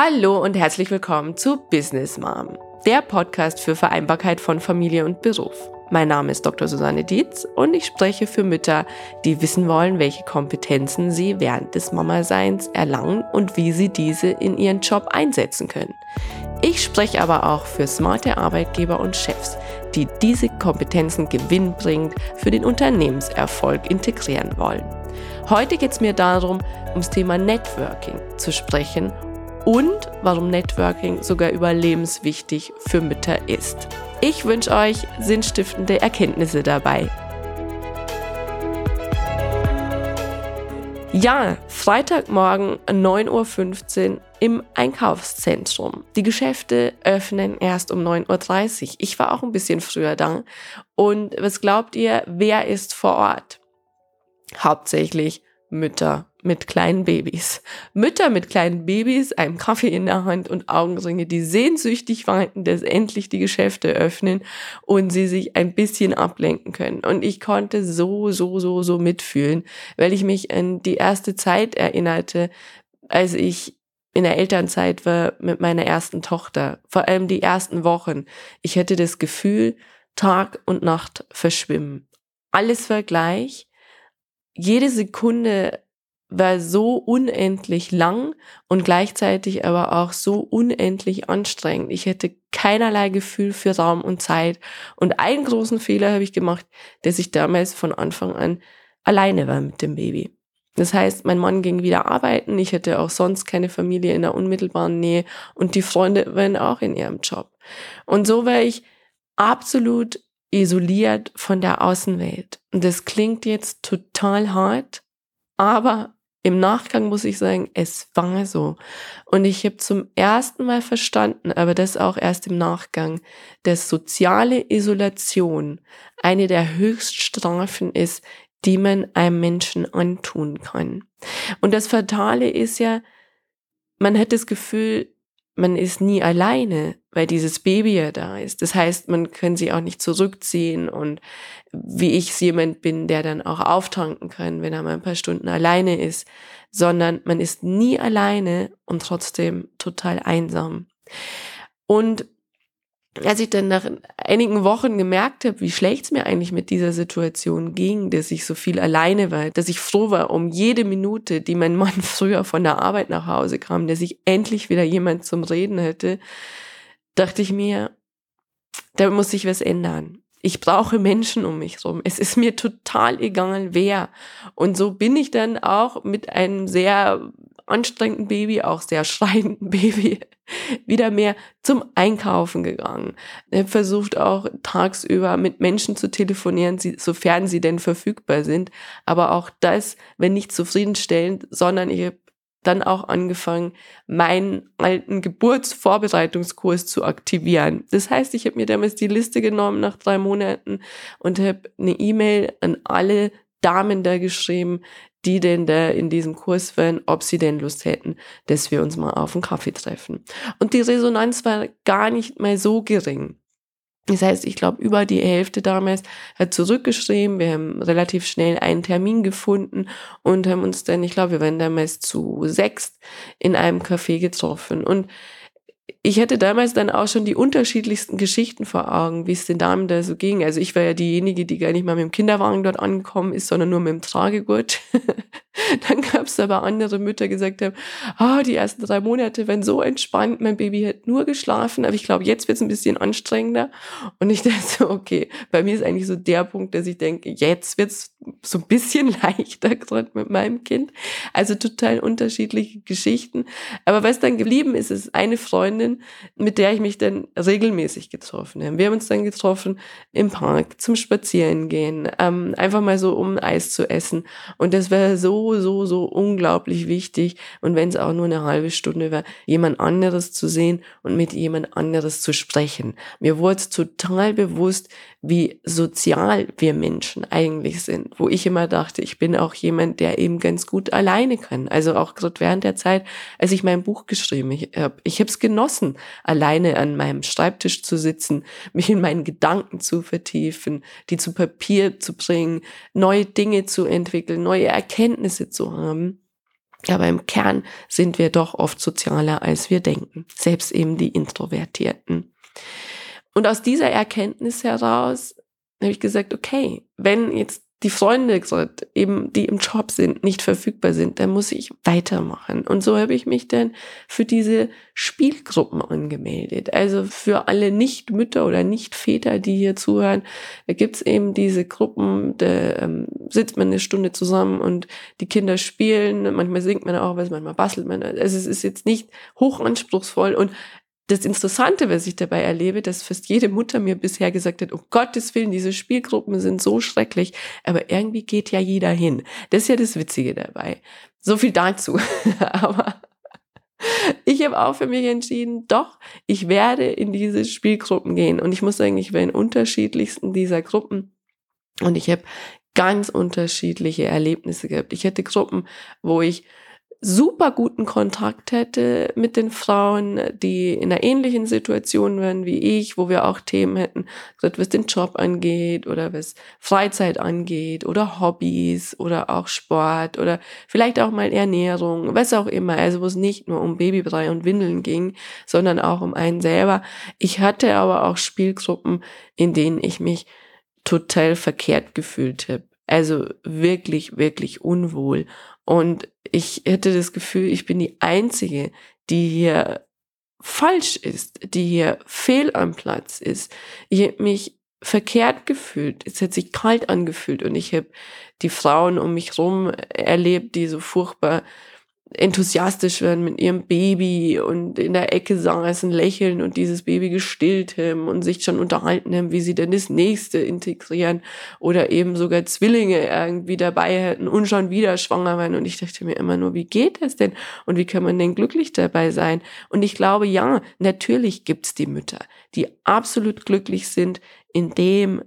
Hallo und herzlich willkommen zu Business Mom, der Podcast für Vereinbarkeit von Familie und Beruf. Mein Name ist Dr. Susanne Dietz und ich spreche für Mütter, die wissen wollen, welche Kompetenzen sie während des Mama-Seins erlangen und wie sie diese in ihren Job einsetzen können. Ich spreche aber auch für smarte Arbeitgeber und Chefs, die diese Kompetenzen gewinnbringend für den Unternehmenserfolg integrieren wollen. Heute geht es mir darum, ums Thema Networking zu sprechen und warum Networking sogar überlebenswichtig für Mütter ist. Ich wünsche euch sinnstiftende Erkenntnisse dabei. Ja, Freitagmorgen 9.15 Uhr im Einkaufszentrum. Die Geschäfte öffnen erst um 9.30 Uhr. Ich war auch ein bisschen früher da. Und was glaubt ihr, wer ist vor Ort? Hauptsächlich Mütter mit kleinen Babys. Mütter mit kleinen Babys, einem Kaffee in der Hand und Augenringe, die sehnsüchtig warten, dass endlich die Geschäfte öffnen und sie sich ein bisschen ablenken können. Und ich konnte so, so, so, so mitfühlen, weil ich mich an die erste Zeit erinnerte, als ich in der Elternzeit war mit meiner ersten Tochter. Vor allem die ersten Wochen. Ich hatte das Gefühl, Tag und Nacht verschwimmen. Alles war gleich jede Sekunde war so unendlich lang und gleichzeitig aber auch so unendlich anstrengend. Ich hätte keinerlei Gefühl für Raum und Zeit. Und einen großen Fehler habe ich gemacht, dass ich damals von Anfang an alleine war mit dem Baby. Das heißt, mein Mann ging wieder arbeiten, ich hatte auch sonst keine Familie in der unmittelbaren Nähe und die Freunde waren auch in ihrem Job. Und so war ich absolut isoliert von der Außenwelt. Und das klingt jetzt total hart, aber im Nachgang muss ich sagen, es war so. Und ich habe zum ersten Mal verstanden, aber das auch erst im Nachgang, dass soziale Isolation eine der Höchststrafen ist, die man einem Menschen antun kann. Und das Fatale ist ja, man hat das Gefühl, man ist nie alleine, weil dieses Baby ja da ist. Das heißt, man kann sie auch nicht zurückziehen und wie ich jemand bin, der dann auch auftanken kann, wenn er mal ein paar Stunden alleine ist, sondern man ist nie alleine und trotzdem total einsam. Und als ich dann nach einigen Wochen gemerkt habe, wie schlecht es mir eigentlich mit dieser Situation ging, dass ich so viel alleine war, dass ich froh war um jede Minute, die mein Mann früher von der Arbeit nach Hause kam, dass ich endlich wieder jemand zum Reden hätte, dachte ich mir, da muss sich was ändern. Ich brauche Menschen um mich rum. Es ist mir total egal, wer. Und so bin ich dann auch mit einem sehr anstrengenden Baby, auch sehr schreienden Baby, wieder mehr zum Einkaufen gegangen. Versucht auch tagsüber mit Menschen zu telefonieren, sofern sie denn verfügbar sind. Aber auch das, wenn nicht zufriedenstellend, sondern ich habe dann auch angefangen, meinen alten Geburtsvorbereitungskurs zu aktivieren. Das heißt, ich habe mir damals die Liste genommen nach drei Monaten und habe eine E-Mail an alle Damen da geschrieben, die denn da in diesem Kurs wären, ob sie denn Lust hätten, dass wir uns mal auf einen Kaffee treffen. Und die Resonanz war gar nicht mal so gering. Das heißt, ich glaube, über die Hälfte damals hat zurückgeschrieben. Wir haben relativ schnell einen Termin gefunden und haben uns dann, ich glaube, wir waren damals zu sechst in einem Café getroffen. Und ich hatte damals dann auch schon die unterschiedlichsten Geschichten vor Augen, wie es den Damen da so ging. Also ich war ja diejenige, die gar nicht mal mit dem Kinderwagen dort angekommen ist, sondern nur mit dem Tragegurt. dann gab es aber andere Mütter, die gesagt haben, oh, die ersten drei Monate waren so entspannt, mein Baby hat nur geschlafen, aber ich glaube, jetzt wird es ein bisschen anstrengender. Und ich dachte so, okay, bei mir ist eigentlich so der Punkt, dass ich denke, jetzt wird es so ein bisschen leichter gerade mit meinem Kind. Also total unterschiedliche Geschichten. Aber was dann geblieben ist, ist eine Freundin, mit der ich mich dann regelmäßig getroffen habe. Wir haben uns dann getroffen im Park zum Spazierengehen, ähm, einfach mal so um Eis zu essen. Und das war so, so, so unglaublich wichtig. Und wenn es auch nur eine halbe Stunde war, jemand anderes zu sehen und mit jemand anderes zu sprechen. Mir wurde total bewusst, wie sozial wir Menschen eigentlich sind, wo ich immer dachte, ich bin auch jemand, der eben ganz gut alleine kann. Also auch gerade während der Zeit, als ich mein Buch geschrieben habe, ich habe es genossen, alleine an meinem Schreibtisch zu sitzen, mich in meinen Gedanken zu vertiefen, die zu Papier zu bringen, neue Dinge zu entwickeln, neue Erkenntnisse zu haben. Aber im Kern sind wir doch oft sozialer, als wir denken. Selbst eben die Introvertierten. Und aus dieser Erkenntnis heraus habe ich gesagt, okay, wenn jetzt die Freunde eben, die im Job sind, nicht verfügbar sind, dann muss ich weitermachen. Und so habe ich mich dann für diese Spielgruppen angemeldet. Also für alle Nicht-Mütter oder Nicht-Väter, die hier zuhören, da gibt's eben diese Gruppen, da ähm, sitzt man eine Stunde zusammen und die Kinder spielen, manchmal singt man auch was, manchmal bastelt man. Also es ist jetzt nicht hochanspruchsvoll und das Interessante, was ich dabei erlebe, dass fast jede Mutter mir bisher gesagt hat, um Gottes Willen, diese Spielgruppen sind so schrecklich, aber irgendwie geht ja jeder hin. Das ist ja das Witzige dabei. So viel dazu. aber ich habe auch für mich entschieden, doch, ich werde in diese Spielgruppen gehen. Und ich muss sagen, ich war in unterschiedlichsten dieser Gruppen. Und ich habe ganz unterschiedliche Erlebnisse gehabt. Ich hatte Gruppen, wo ich super guten Kontakt hätte mit den Frauen, die in einer ähnlichen Situation wären wie ich, wo wir auch Themen hätten, was den Job angeht oder was Freizeit angeht oder Hobbys oder auch Sport oder vielleicht auch mal Ernährung, was auch immer. Also wo es nicht nur um Babybrei und Windeln ging, sondern auch um einen selber. Ich hatte aber auch Spielgruppen, in denen ich mich total verkehrt gefühlt habe. Also wirklich, wirklich unwohl. Und ich hätte das Gefühl, ich bin die Einzige, die hier falsch ist, die hier fehl am Platz ist. Ich habe mich verkehrt gefühlt. Es hat sich kalt angefühlt und ich habe die Frauen um mich rum erlebt, die so furchtbar enthusiastisch werden mit ihrem Baby und in der Ecke saßen, lächeln und dieses Baby gestillt haben und sich schon unterhalten haben, wie sie denn das nächste integrieren oder eben sogar Zwillinge irgendwie dabei hätten und schon wieder schwanger waren. Und ich dachte mir immer nur, wie geht das denn? Und wie kann man denn glücklich dabei sein? Und ich glaube, ja, natürlich gibt's die Mütter, die absolut glücklich sind in dem,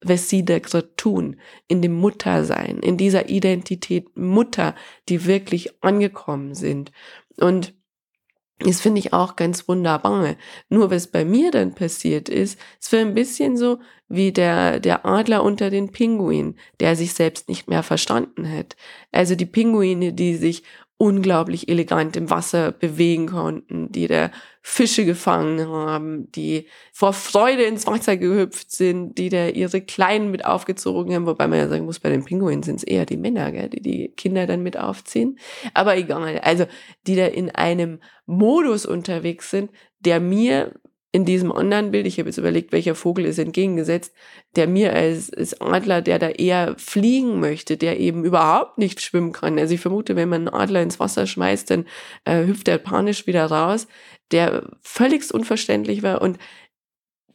was sie da gerade tun, in dem Muttersein, in dieser Identität Mutter, die wirklich angekommen sind. Und das finde ich auch ganz wunderbar. Nur was bei mir dann passiert ist, es war ein bisschen so wie der, der Adler unter den Pinguinen, der sich selbst nicht mehr verstanden hat. Also die Pinguine, die sich unglaublich elegant im Wasser bewegen konnten, die da Fische gefangen haben, die vor Freude ins Wasser gehüpft sind, die da ihre Kleinen mit aufgezogen haben, wobei man ja sagen muss, bei den Pinguinen sind es eher die Männer, gell, die die Kinder dann mit aufziehen. Aber egal, also die da in einem Modus unterwegs sind, der mir in diesem anderen Bild, ich habe jetzt überlegt, welcher Vogel ist entgegengesetzt, der mir als, als Adler, der da eher fliegen möchte, der eben überhaupt nicht schwimmen kann. Also ich vermute, wenn man einen Adler ins Wasser schmeißt, dann äh, hüpft er panisch wieder raus, der völligst unverständlich war und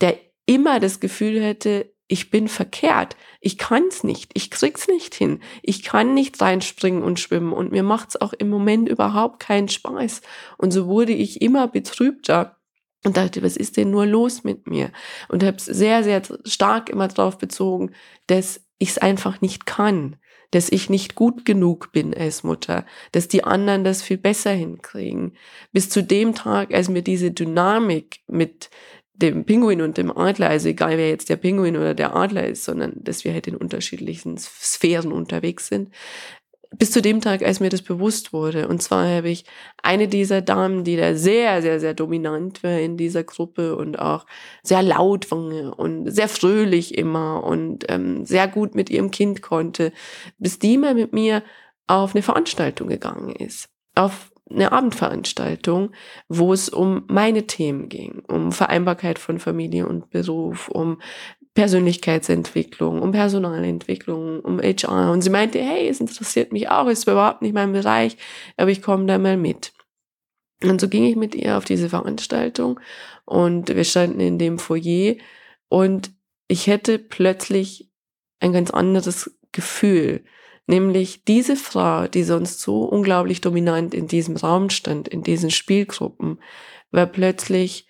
der immer das Gefühl hätte, ich bin verkehrt, ich kann's nicht, ich krieg's nicht hin, ich kann nicht reinspringen und schwimmen und mir macht's auch im Moment überhaupt keinen Spaß. Und so wurde ich immer betrübter und dachte, was ist denn nur los mit mir? Und habe es sehr, sehr stark immer darauf bezogen, dass ich es einfach nicht kann, dass ich nicht gut genug bin als Mutter, dass die anderen das viel besser hinkriegen. Bis zu dem Tag, als mir diese Dynamik mit dem Pinguin und dem Adler, also egal wer jetzt der Pinguin oder der Adler ist, sondern dass wir halt in unterschiedlichen Sphären unterwegs sind, bis zu dem Tag, als mir das bewusst wurde. Und zwar habe ich eine dieser Damen, die da sehr, sehr, sehr dominant war in dieser Gruppe und auch sehr laut war und sehr fröhlich immer und ähm, sehr gut mit ihrem Kind konnte, bis die mal mit mir auf eine Veranstaltung gegangen ist. Auf eine Abendveranstaltung, wo es um meine Themen ging, um Vereinbarkeit von Familie und Beruf, um Persönlichkeitsentwicklung, um Personalentwicklung, um HR. Und sie meinte, hey, es interessiert mich auch, ist überhaupt nicht mein Bereich, aber ich komme da mal mit. Und so ging ich mit ihr auf diese Veranstaltung und wir standen in dem Foyer und ich hätte plötzlich ein ganz anderes Gefühl, nämlich diese Frau, die sonst so unglaublich dominant in diesem Raum stand, in diesen Spielgruppen, war plötzlich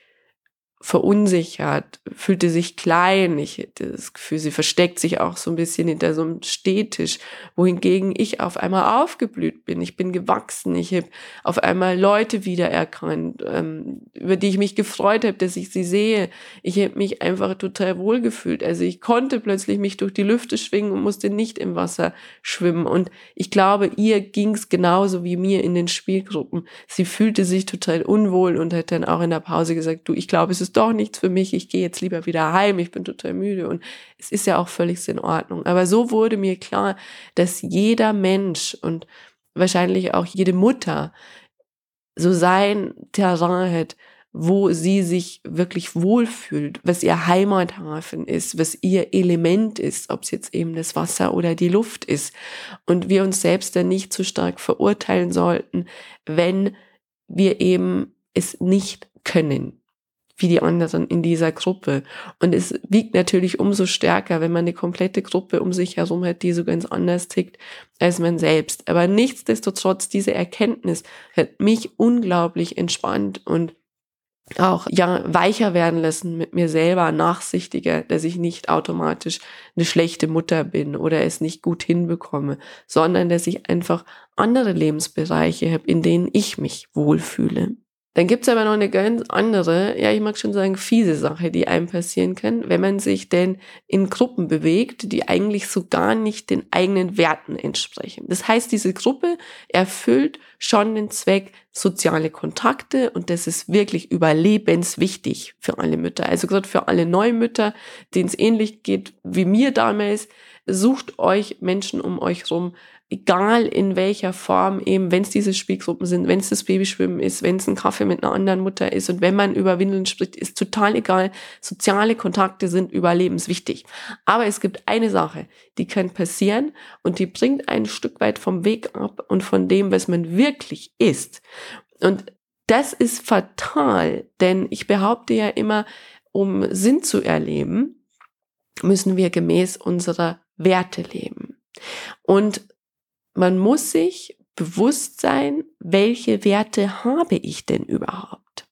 verunsichert, fühlte sich klein. Ich hatte das Gefühl, sie versteckt sich auch so ein bisschen hinter so einem Stehtisch, wohingegen ich auf einmal aufgeblüht bin. Ich bin gewachsen. Ich habe auf einmal Leute wiedererkannt, ähm, über die ich mich gefreut habe, dass ich sie sehe. Ich habe mich einfach total wohl gefühlt. Also ich konnte plötzlich mich durch die Lüfte schwingen und musste nicht im Wasser schwimmen. Und ich glaube, ihr ging es genauso wie mir in den Spielgruppen. Sie fühlte sich total unwohl und hat dann auch in der Pause gesagt, du, ich glaube, es ist doch nichts für mich, ich gehe jetzt lieber wieder heim, ich bin total müde und es ist ja auch völlig in Ordnung. Aber so wurde mir klar, dass jeder Mensch und wahrscheinlich auch jede Mutter so sein Terrain hat, wo sie sich wirklich wohlfühlt, was ihr Heimathafen ist, was ihr Element ist, ob es jetzt eben das Wasser oder die Luft ist. Und wir uns selbst dann nicht zu stark verurteilen sollten, wenn wir eben es nicht können wie die anderen in dieser Gruppe. Und es wiegt natürlich umso stärker, wenn man eine komplette Gruppe um sich herum hat, die so ganz anders tickt als man selbst. Aber nichtsdestotrotz, diese Erkenntnis hat mich unglaublich entspannt und auch ja weicher werden lassen mit mir selber, nachsichtiger, dass ich nicht automatisch eine schlechte Mutter bin oder es nicht gut hinbekomme, sondern dass ich einfach andere Lebensbereiche habe, in denen ich mich wohlfühle. Dann gibt's aber noch eine ganz andere, ja, ich mag schon sagen, fiese Sache, die einem passieren kann, wenn man sich denn in Gruppen bewegt, die eigentlich so gar nicht den eigenen Werten entsprechen. Das heißt, diese Gruppe erfüllt schon den Zweck soziale Kontakte und das ist wirklich überlebenswichtig für alle Mütter. Also gerade für alle Neumütter, denen es ähnlich geht wie mir damals, sucht euch Menschen um euch rum, egal in welcher Form eben, wenn es diese Spielgruppen sind, wenn es das Babyschwimmen ist, wenn es ein Kaffee mit einer anderen Mutter ist und wenn man über Windeln spricht, ist total egal. Soziale Kontakte sind überlebenswichtig. Aber es gibt eine Sache, die kann passieren und die bringt ein Stück weit vom Weg ab und von dem, was man wirklich ist. Und das ist fatal, denn ich behaupte ja immer, um Sinn zu erleben, müssen wir gemäß unserer Werte leben. Und man muss sich bewusst sein, welche Werte habe ich denn überhaupt?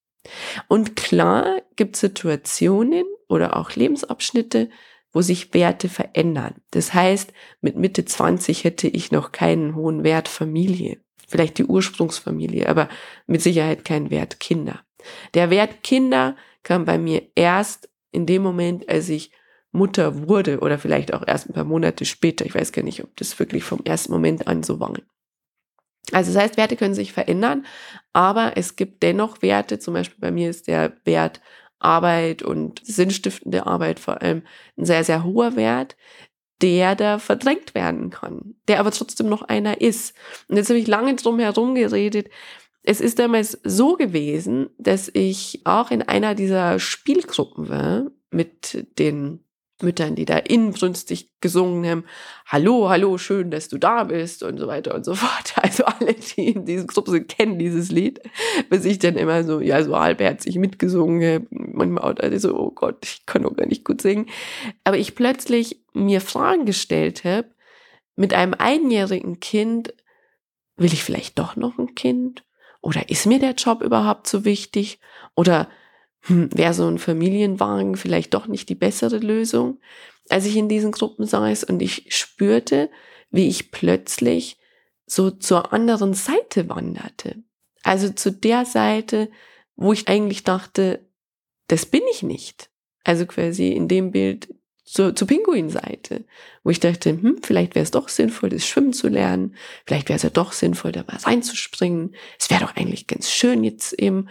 Und klar gibt es Situationen oder auch Lebensabschnitte, wo sich Werte verändern. Das heißt, mit Mitte 20 hätte ich noch keinen hohen Wert Familie. Vielleicht die Ursprungsfamilie, aber mit Sicherheit keinen Wert Kinder. Der Wert Kinder kam bei mir erst in dem Moment, als ich Mutter wurde oder vielleicht auch erst ein paar Monate später. Ich weiß gar nicht, ob das wirklich vom ersten Moment an so war. Also das heißt, Werte können sich verändern, aber es gibt dennoch Werte. Zum Beispiel bei mir ist der Wert Arbeit und sinnstiftende Arbeit vor allem ein sehr, sehr hoher Wert, der da verdrängt werden kann, der aber trotzdem noch einer ist. Und jetzt habe ich lange drum herum geredet. Es ist damals so gewesen, dass ich auch in einer dieser Spielgruppen war mit den Müttern, die da inbrünstig gesungen haben, hallo, hallo, schön, dass du da bist und so weiter und so fort. Also alle, die in diesem Gruppe sind, kennen dieses Lied, bis ich dann immer so, ja, so halbherzig mitgesungen habe. Manchmal auch also, oh Gott, ich kann doch gar nicht gut singen. Aber ich plötzlich mir Fragen gestellt habe, mit einem einjährigen Kind, will ich vielleicht doch noch ein Kind? Oder ist mir der Job überhaupt so wichtig? Oder hm, wäre so ein Familienwagen vielleicht doch nicht die bessere Lösung, als ich in diesen Gruppen saß und ich spürte, wie ich plötzlich so zur anderen Seite wanderte. Also zu der Seite, wo ich eigentlich dachte, das bin ich nicht. Also quasi in dem Bild zur, zur Pinguinseite, wo ich dachte, hm, vielleicht wäre es doch sinnvoll, das Schwimmen zu lernen. Vielleicht wäre es ja doch sinnvoll, da mal reinzuspringen. Es wäre doch eigentlich ganz schön, jetzt eben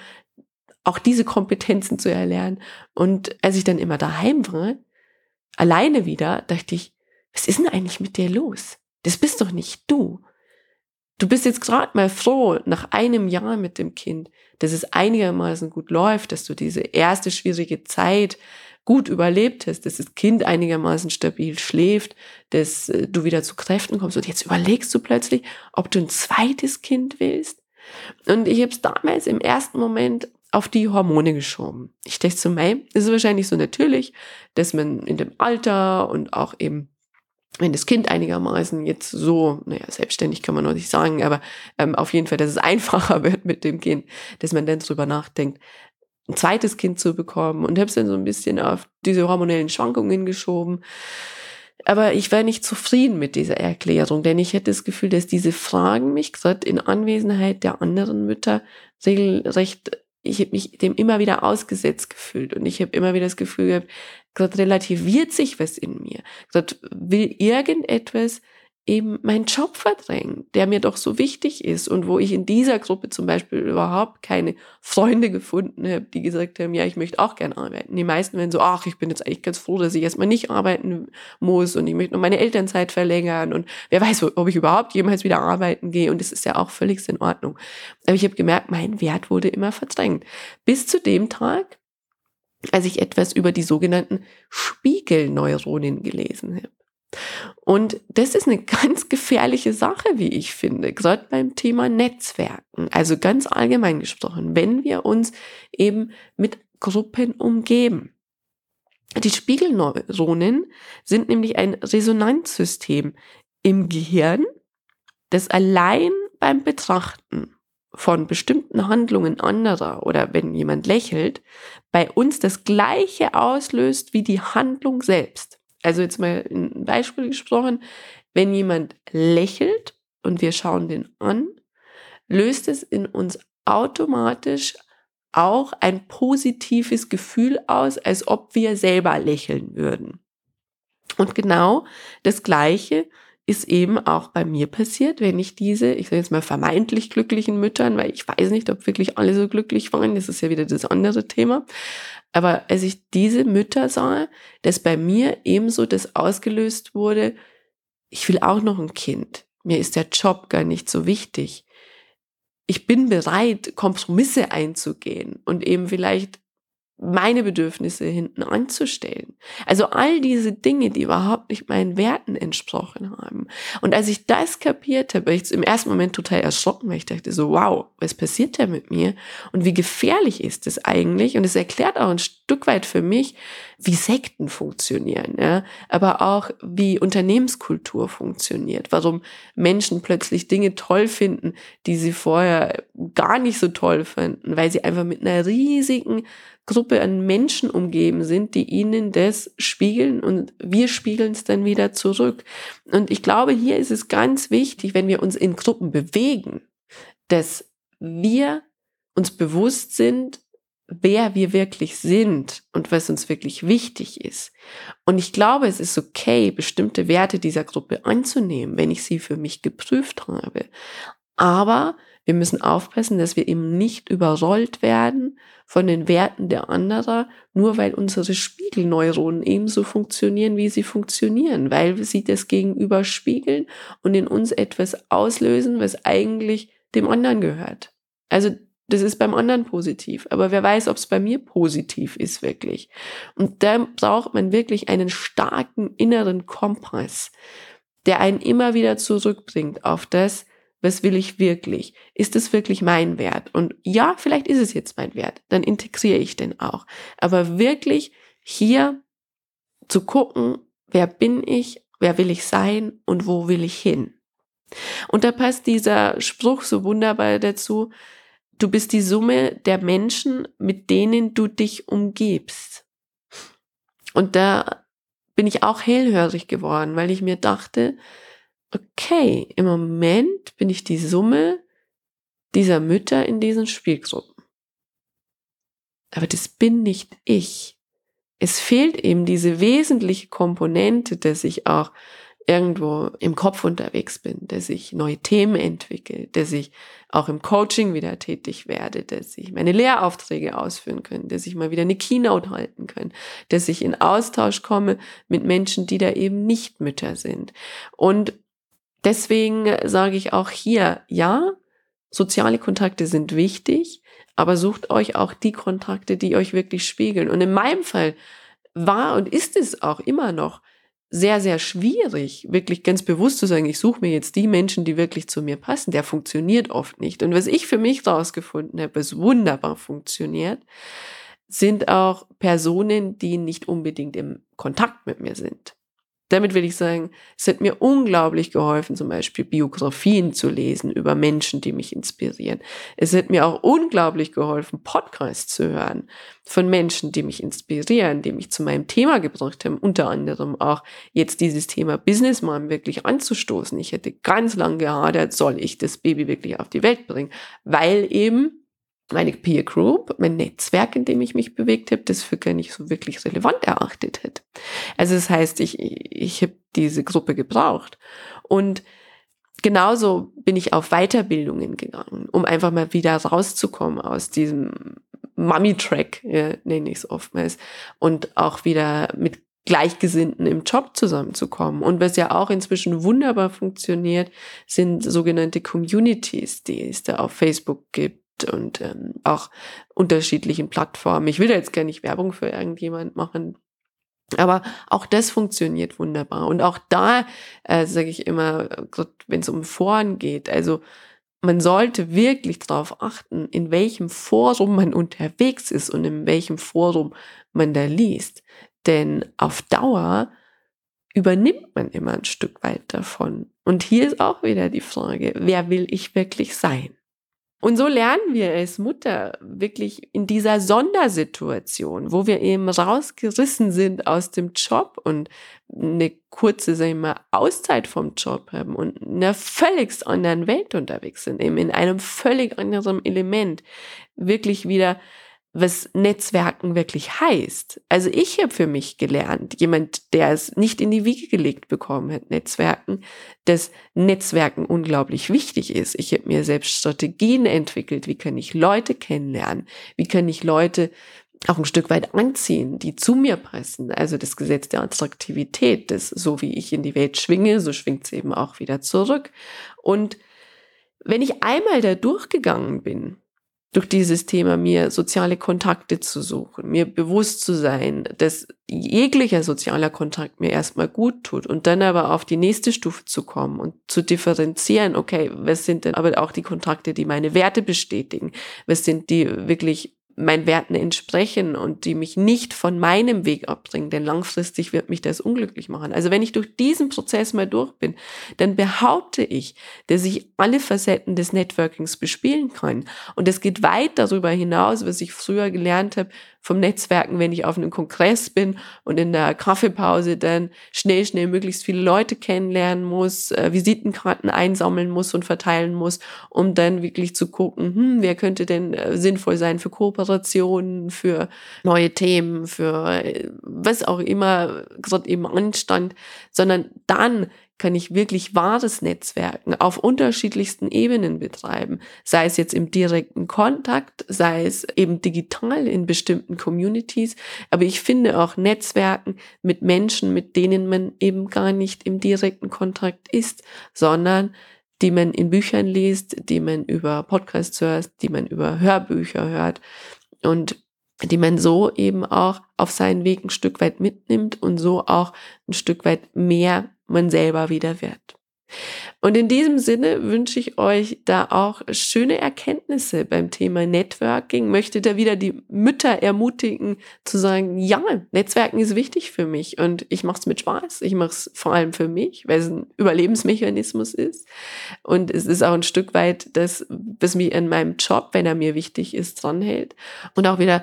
auch diese Kompetenzen zu erlernen. Und als ich dann immer daheim war, alleine wieder, dachte ich, was ist denn eigentlich mit dir los? Das bist doch nicht du. Du bist jetzt gerade mal froh, nach einem Jahr mit dem Kind, dass es einigermaßen gut läuft, dass du diese erste schwierige Zeit gut überlebt hast, dass das Kind einigermaßen stabil schläft, dass äh, du wieder zu Kräften kommst. Und jetzt überlegst du plötzlich, ob du ein zweites Kind willst. Und ich habe es damals im ersten Moment auf die Hormone geschoben. Ich dachte so, mei, ist wahrscheinlich so natürlich, dass man in dem Alter und auch eben, wenn das Kind einigermaßen jetzt so, naja, selbstständig kann man noch nicht sagen, aber ähm, auf jeden Fall, dass es einfacher wird mit dem Kind, dass man dann drüber nachdenkt, ein zweites Kind zu bekommen und habe es dann so ein bisschen auf diese hormonellen Schwankungen geschoben. Aber ich war nicht zufrieden mit dieser Erklärung, denn ich hätte das Gefühl, dass diese Fragen mich gerade in Anwesenheit der anderen Mütter regelrecht, ich habe mich dem immer wieder ausgesetzt gefühlt und ich habe immer wieder das Gefühl gehabt, gerade relativiert sich was in mir. Gerade will irgendetwas eben meinen Job verdrängen, der mir doch so wichtig ist und wo ich in dieser Gruppe zum Beispiel überhaupt keine Freunde gefunden habe, die gesagt haben, ja, ich möchte auch gerne arbeiten. Die meisten werden so, ach, ich bin jetzt eigentlich ganz froh, dass ich erstmal nicht arbeiten muss und ich möchte nur meine Elternzeit verlängern und wer weiß, ob ich überhaupt jemals wieder arbeiten gehe und das ist ja auch völlig in Ordnung. Aber ich habe gemerkt, mein Wert wurde immer verdrängt. Bis zu dem Tag, als ich etwas über die sogenannten Spiegelneuronen gelesen habe. Und das ist eine ganz gefährliche Sache, wie ich finde, gerade beim Thema Netzwerken. Also ganz allgemein gesprochen, wenn wir uns eben mit Gruppen umgeben. Die Spiegelneuronen sind nämlich ein Resonanzsystem im Gehirn, das allein beim Betrachten von bestimmten Handlungen anderer oder wenn jemand lächelt, bei uns das gleiche auslöst wie die Handlung selbst. Also jetzt mal ein Beispiel gesprochen, wenn jemand lächelt und wir schauen den an, löst es in uns automatisch auch ein positives Gefühl aus, als ob wir selber lächeln würden. Und genau das Gleiche ist eben auch bei mir passiert, wenn ich diese, ich sage jetzt mal vermeintlich glücklichen Müttern, weil ich weiß nicht, ob wirklich alle so glücklich waren, das ist ja wieder das andere Thema, aber als ich diese Mütter sah, dass bei mir ebenso das ausgelöst wurde, ich will auch noch ein Kind. Mir ist der Job gar nicht so wichtig. Ich bin bereit, Kompromisse einzugehen und eben vielleicht meine Bedürfnisse hinten anzustellen. Also all diese Dinge, die überhaupt nicht meinen Werten entsprochen haben. Und als ich das kapiert habe, war ich im ersten Moment total erschrocken, weil ich dachte so, wow, was passiert da mit mir? Und wie gefährlich ist das eigentlich? Und es erklärt auch ein Stück weit für mich, wie Sekten funktionieren, ja? aber auch wie Unternehmenskultur funktioniert, warum Menschen plötzlich Dinge toll finden, die sie vorher gar nicht so toll fanden, weil sie einfach mit einer riesigen Gruppe an Menschen umgeben sind, die ihnen das spiegeln und wir spiegeln es dann wieder zurück. Und ich glaube, hier ist es ganz wichtig, wenn wir uns in Gruppen bewegen, dass wir uns bewusst sind, wer wir wirklich sind und was uns wirklich wichtig ist. Und ich glaube, es ist okay, bestimmte Werte dieser Gruppe anzunehmen, wenn ich sie für mich geprüft habe. Aber wir müssen aufpassen, dass wir eben nicht überrollt werden von den Werten der anderer, nur weil unsere Spiegelneuronen ebenso funktionieren, wie sie funktionieren, weil sie das Gegenüber spiegeln und in uns etwas auslösen, was eigentlich dem anderen gehört. Also das ist beim anderen positiv, aber wer weiß, ob es bei mir positiv ist wirklich. Und da braucht man wirklich einen starken inneren Kompass, der einen immer wieder zurückbringt auf das, was will ich wirklich? Ist es wirklich mein Wert? Und ja, vielleicht ist es jetzt mein Wert. Dann integriere ich den auch. Aber wirklich hier zu gucken, wer bin ich, wer will ich sein und wo will ich hin? Und da passt dieser Spruch so wunderbar dazu. Du bist die Summe der Menschen, mit denen du dich umgibst. Und da bin ich auch hellhörig geworden, weil ich mir dachte, okay, im Moment bin ich die Summe dieser Mütter in diesen Spielgruppen. Aber das bin nicht ich. Es fehlt eben diese wesentliche Komponente, dass ich auch irgendwo im Kopf unterwegs bin, dass ich neue Themen entwickle, dass ich auch im Coaching wieder tätig werde, dass ich meine Lehraufträge ausführen kann, dass ich mal wieder eine Keynote halten kann, dass ich in Austausch komme mit Menschen, die da eben nicht Mütter sind. Und Deswegen sage ich auch hier, ja, soziale Kontakte sind wichtig, aber sucht euch auch die Kontakte, die euch wirklich spiegeln. Und in meinem Fall war und ist es auch immer noch sehr, sehr schwierig, wirklich ganz bewusst zu sagen, ich suche mir jetzt die Menschen, die wirklich zu mir passen. Der funktioniert oft nicht. Und was ich für mich rausgefunden habe, was wunderbar funktioniert, sind auch Personen, die nicht unbedingt im Kontakt mit mir sind. Damit will ich sagen, es hat mir unglaublich geholfen, zum Beispiel Biografien zu lesen über Menschen, die mich inspirieren. Es hat mir auch unglaublich geholfen, Podcasts zu hören von Menschen, die mich inspirieren, die mich zu meinem Thema gebracht haben, unter anderem auch jetzt dieses Thema Business Mom wirklich anzustoßen. Ich hätte ganz lange gehadert, soll ich das Baby wirklich auf die Welt bringen, weil eben meine Peer Group, mein Netzwerk, in dem ich mich bewegt habe, das für gar nicht so wirklich relevant erachtet hat. Also das heißt, ich, ich habe diese Gruppe gebraucht. Und genauso bin ich auf Weiterbildungen gegangen, um einfach mal wieder rauszukommen aus diesem Mummy-Track, ja, nenne ich es oftmals, und auch wieder mit Gleichgesinnten im Job zusammenzukommen. Und was ja auch inzwischen wunderbar funktioniert, sind sogenannte Communities, die es da auf Facebook gibt und ähm, auch unterschiedlichen Plattformen. Ich will da jetzt gar nicht Werbung für irgendjemand machen. Aber auch das funktioniert wunderbar. Und auch da äh, sage ich immer, wenn es um Foren geht, also man sollte wirklich darauf achten, in welchem Forum man unterwegs ist und in welchem Forum man da liest. Denn auf Dauer übernimmt man immer ein Stück weit davon. Und hier ist auch wieder die Frage, wer will ich wirklich sein? Und so lernen wir als Mutter wirklich in dieser Sondersituation, wo wir eben rausgerissen sind aus dem Job und eine kurze, sag ich mal, Auszeit vom Job haben und in einer völlig anderen Welt unterwegs sind, eben in einem völlig anderen Element, wirklich wieder was Netzwerken wirklich heißt. Also ich habe für mich gelernt, jemand, der es nicht in die Wiege gelegt bekommen hat, Netzwerken, dass Netzwerken unglaublich wichtig ist. Ich habe mir selbst Strategien entwickelt, wie kann ich Leute kennenlernen, wie kann ich Leute auch ein Stück weit anziehen, die zu mir passen. Also das Gesetz der Attraktivität, das so wie ich in die Welt schwinge, so schwingt es eben auch wieder zurück. Und wenn ich einmal da durchgegangen bin, durch dieses Thema mir soziale Kontakte zu suchen, mir bewusst zu sein, dass jeglicher sozialer Kontakt mir erstmal gut tut und dann aber auf die nächste Stufe zu kommen und zu differenzieren, okay, was sind denn aber auch die Kontakte, die meine Werte bestätigen? Was sind die wirklich meinen Werten entsprechen und die mich nicht von meinem Weg abbringen, denn langfristig wird mich das unglücklich machen. Also wenn ich durch diesen Prozess mal durch bin, dann behaupte ich, dass ich alle Facetten des Networkings bespielen kann. Und es geht weit darüber hinaus, was ich früher gelernt habe, vom Netzwerken, wenn ich auf einem Kongress bin und in der Kaffeepause dann schnell, schnell möglichst viele Leute kennenlernen muss, äh, Visitenkarten einsammeln muss und verteilen muss, um dann wirklich zu gucken, hm, wer könnte denn äh, sinnvoll sein für Kooperationen, für neue Themen, für äh, was auch immer gerade eben anstand, sondern dann kann ich wirklich wahres Netzwerken auf unterschiedlichsten Ebenen betreiben, sei es jetzt im direkten Kontakt, sei es eben digital in bestimmten Communities, aber ich finde auch Netzwerken mit Menschen, mit denen man eben gar nicht im direkten Kontakt ist, sondern die man in Büchern liest, die man über Podcasts hört, die man über Hörbücher hört. Und die man so eben auch auf seinen Weg ein Stück weit mitnimmt und so auch ein Stück weit mehr man selber wieder wird. Und in diesem Sinne wünsche ich euch da auch schöne Erkenntnisse beim Thema Networking. Möchte da wieder die Mütter ermutigen zu sagen, ja, Netzwerken ist wichtig für mich und ich mache es mit Spaß. Ich mache es vor allem für mich, weil es ein Überlebensmechanismus ist. Und es ist auch ein Stück weit das, was mich in meinem Job, wenn er mir wichtig ist, dranhält. Und auch wieder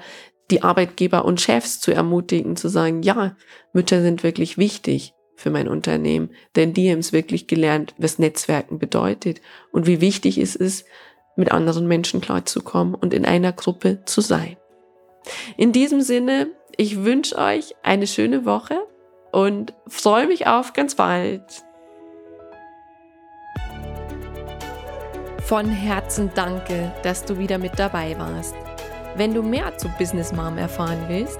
die Arbeitgeber und Chefs zu ermutigen, zu sagen, ja, Mütter sind wirklich wichtig für mein Unternehmen, denn die haben es wirklich gelernt, was Netzwerken bedeutet und wie wichtig es ist, mit anderen Menschen klarzukommen und in einer Gruppe zu sein. In diesem Sinne, ich wünsche euch eine schöne Woche und freue mich auf ganz bald. Von Herzen danke, dass du wieder mit dabei warst. Wenn du mehr zu Business Mom erfahren willst,